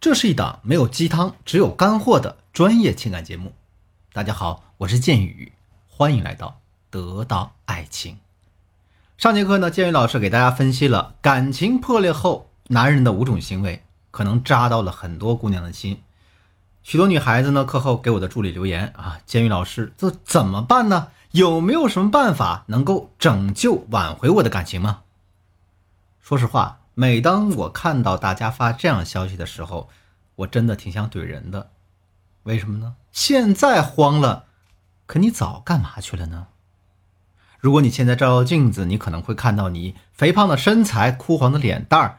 这是一档没有鸡汤，只有干货的专业情感节目。大家好，我是剑宇，欢迎来到得到爱情。上节课呢，剑宇老师给大家分析了感情破裂后男人的五种行为，可能扎到了很多姑娘的心。许多女孩子呢，课后给我的助理留言啊，剑宇老师，这怎么办呢？有没有什么办法能够拯救挽回我的感情吗？说实话。每当我看到大家发这样消息的时候，我真的挺想怼人的。为什么呢？现在慌了，可你早干嘛去了呢？如果你现在照照镜子，你可能会看到你肥胖的身材、枯黄的脸蛋儿、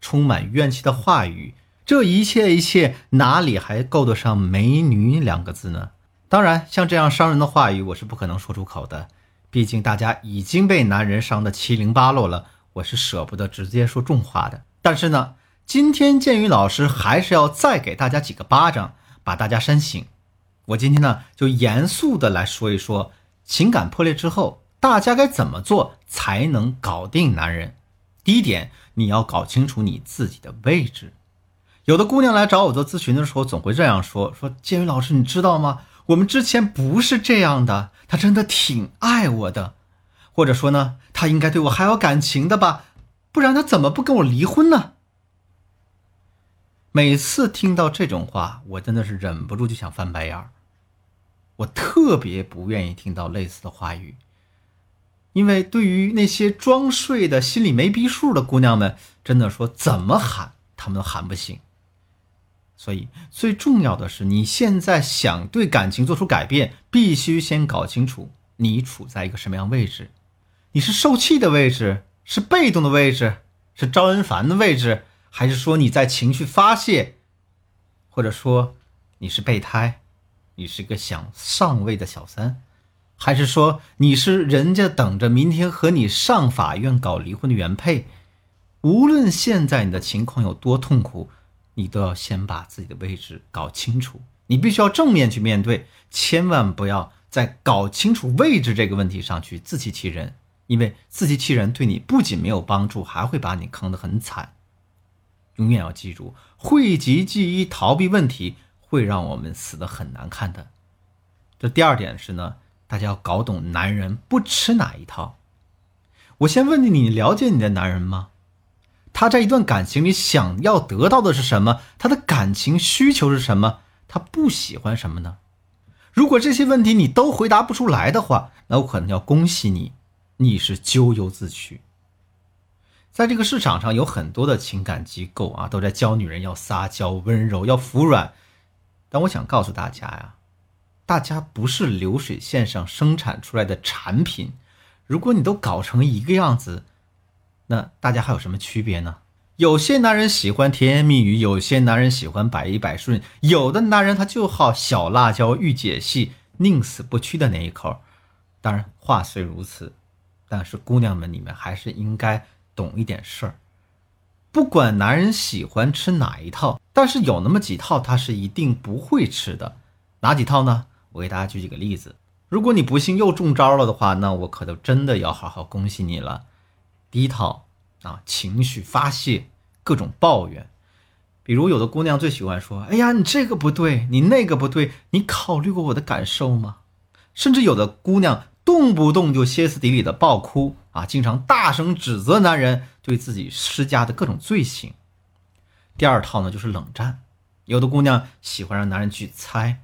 充满怨气的话语，这一切一切哪里还够得上“美女”两个字呢？当然，像这样伤人的话语，我是不可能说出口的。毕竟大家已经被男人伤得七零八落了。我是舍不得直接说重话的，但是呢，今天建宇老师还是要再给大家几个巴掌，把大家扇醒。我今天呢，就严肃的来说一说，情感破裂之后，大家该怎么做才能搞定男人？第一点，你要搞清楚你自己的位置。有的姑娘来找我做咨询的时候，总会这样说：说建宇老师，你知道吗？我们之前不是这样的，他真的挺爱我的。或者说呢，他应该对我还有感情的吧，不然他怎么不跟我离婚呢？每次听到这种话，我真的是忍不住就想翻白眼儿。我特别不愿意听到类似的话语，因为对于那些装睡的心里没逼数的姑娘们，真的说怎么喊他们都喊不醒。所以最重要的是，你现在想对感情做出改变，必须先搞清楚你处在一个什么样位置。你是受气的位置，是被动的位置，是招人烦的位置，还是说你在情绪发泄，或者说你是备胎，你是个想上位的小三，还是说你是人家等着明天和你上法院搞离婚的原配？无论现在你的情况有多痛苦，你都要先把自己的位置搞清楚。你必须要正面去面对，千万不要在搞清楚位置这个问题上去自欺欺人。因为自欺欺人对你不仅没有帮助，还会把你坑得很惨。永远要记住，讳疾忌医、逃避问题，会让我们死得很难看的。这第二点是呢，大家要搞懂男人不吃哪一套。我先问你，你了解你的男人吗？他在一段感情里想要得到的是什么？他的感情需求是什么？他不喜欢什么呢？如果这些问题你都回答不出来的话，那我可能要恭喜你。你是咎由自取。在这个市场上，有很多的情感机构啊，都在教女人要撒娇、温柔、要服软。但我想告诉大家呀，大家不是流水线上生产出来的产品。如果你都搞成一个样子，那大家还有什么区别呢？有些男人喜欢甜言蜜语，有些男人喜欢百依百顺，有的男人他就好小辣椒御姐系，宁死不屈的那一口。当然，话虽如此。但是姑娘们，你们还是应该懂一点事儿。不管男人喜欢吃哪一套，但是有那么几套他是一定不会吃的。哪几套呢？我给大家举几个例子。如果你不幸又中招了的话，那我可都真的要好好恭喜你了。第一套啊，情绪发泄，各种抱怨。比如有的姑娘最喜欢说：“哎呀，你这个不对，你那个不对，你考虑过我的感受吗？”甚至有的姑娘。动不动就歇斯底里的暴哭啊，经常大声指责男人对自己施加的各种罪行。第二套呢，就是冷战。有的姑娘喜欢让男人去猜，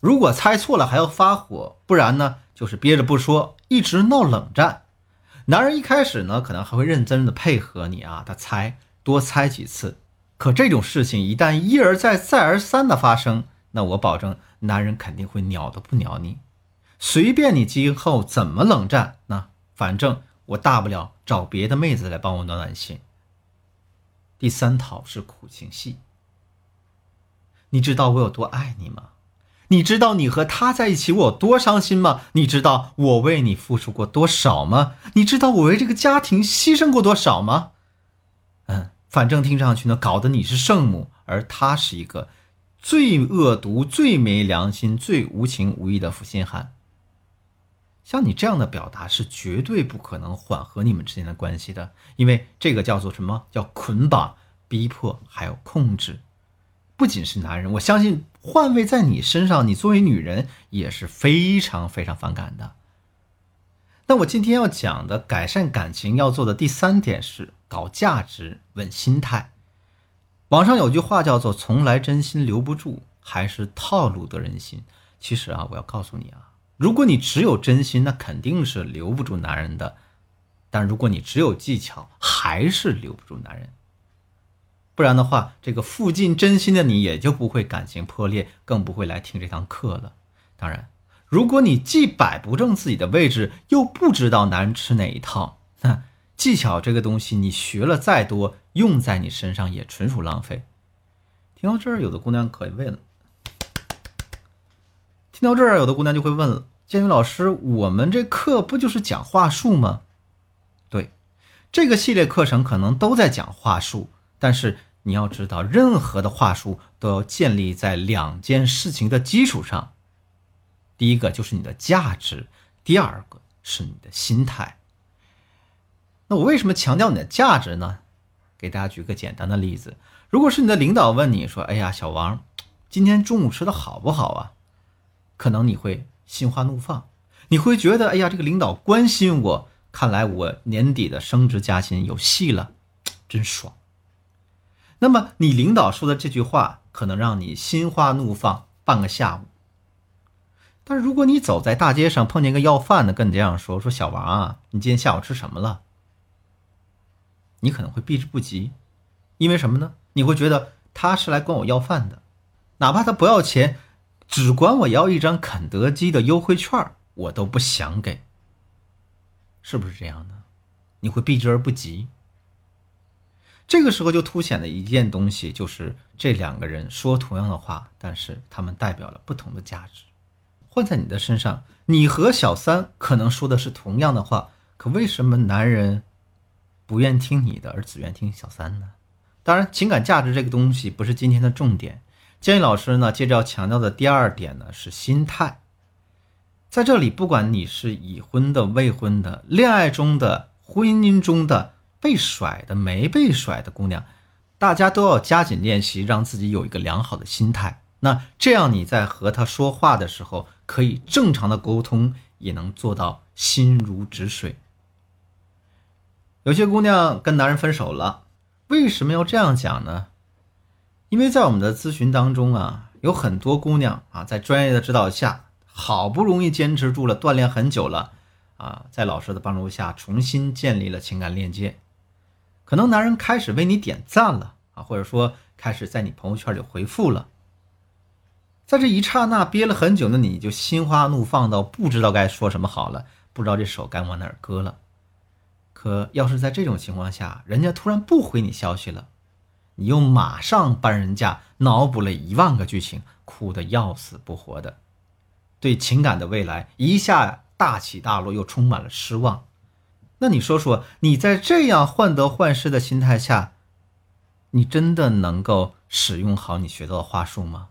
如果猜错了还要发火，不然呢就是憋着不说，一直闹冷战。男人一开始呢，可能还会认真的配合你啊，他猜多猜几次。可这种事情一旦一而再再而三的发生，那我保证男人肯定会鸟都不鸟你。随便你今后怎么冷战，那反正我大不了找别的妹子来帮我暖暖心。第三套是苦情戏。你知道我有多爱你吗？你知道你和他在一起我有多伤心吗？你知道我为你付出过多少吗？你知道我为这个家庭牺牲过多少吗？嗯，反正听上去呢，搞得你是圣母，而他是一个最恶毒、最没良心、最无情无义的负心汉。像你这样的表达是绝对不可能缓和你们之间的关系的，因为这个叫做什么叫捆绑、逼迫，还有控制。不仅是男人，我相信换位在你身上，你作为女人也是非常非常反感的。那我今天要讲的改善感情要做的第三点是搞价值、稳心态。网上有句话叫做“从来真心留不住，还是套路得人心”。其实啊，我要告诉你啊，如果你只有真心，那肯定是留不住男人的；但如果你只有技巧，还是留不住男人。不然的话，这个付尽真心的你也就不会感情破裂，更不会来听这堂课了。当然。如果你既摆不正自己的位置，又不知道男人吃哪一套，那技巧这个东西你学了再多，用在你身上也纯属浪费。听到这儿，有的姑娘可以问了。听到这儿，有的姑娘就会问了：建宇老师，我们这课不就是讲话术吗？对，这个系列课程可能都在讲话术，但是你要知道，任何的话术都要建立在两件事情的基础上。第一个就是你的价值，第二个是你的心态。那我为什么强调你的价值呢？给大家举个简单的例子：如果是你的领导问你说：“哎呀，小王，今天中午吃的好不好啊？”可能你会心花怒放，你会觉得：“哎呀，这个领导关心我，看来我年底的升职加薪有戏了，真爽。”那么你领导说的这句话，可能让你心花怒放半个下午。但是如果你走在大街上碰见个要饭的跟你这样说：“说小王啊，你今天下午吃什么了？”你可能会避之不及，因为什么呢？你会觉得他是来管我要饭的，哪怕他不要钱，只管我要一张肯德基的优惠券，我都不想给。是不是这样的？你会避之而不及。这个时候就凸显了一件东西，就是这两个人说同样的话，但是他们代表了不同的价值。换在你的身上，你和小三可能说的是同样的话，可为什么男人不愿听你的，而只愿听小三呢？当然，情感价值这个东西不是今天的重点。建议老师呢，接着要强调的第二点呢是心态。在这里，不管你是已婚的、未婚的、恋爱中的、婚姻中的、被甩的、没被甩的姑娘，大家都要加紧练习，让自己有一个良好的心态。那这样你在和他说话的时候，可以正常的沟通，也能做到心如止水。有些姑娘跟男人分手了，为什么要这样讲呢？因为在我们的咨询当中啊，有很多姑娘啊，在专业的指导下，好不容易坚持住了，锻炼很久了啊，在老师的帮助下，重新建立了情感链接，可能男人开始为你点赞了啊，或者说开始在你朋友圈里回复了。在这一刹那憋了很久的你，就心花怒放到不知道该说什么好了，不知道这手该往哪儿搁了。可要是在这种情况下，人家突然不回你消息了，你又马上帮人家脑补了一万个剧情，哭得要死不活的，对情感的未来一下大起大落，又充满了失望。那你说说，你在这样患得患失的心态下，你真的能够使用好你学到的话术吗？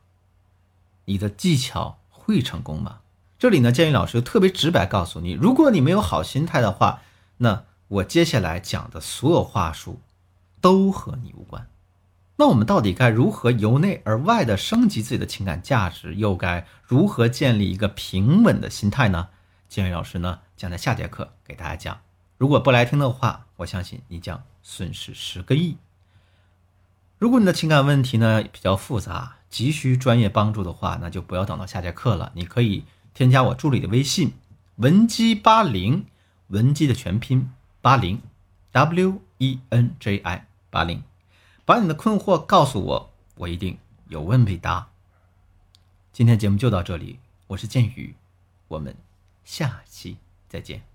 你的技巧会成功吗？这里呢，建议老师就特别直白告诉你：如果你没有好心态的话，那我接下来讲的所有话术都和你无关。那我们到底该如何由内而外的升级自己的情感价值？又该如何建立一个平稳的心态呢？建伟老师呢将在下节课给大家讲。如果不来听的话，我相信你将损失十个亿。如果你的情感问题呢比较复杂，急需专业帮助的话，那就不要等到下节课了。你可以添加我助理的微信文姬八零，文姬的全拼八零，W E N J I 八零，把你的困惑告诉我，我一定有问必答。今天节目就到这里，我是剑宇，我们下期再见。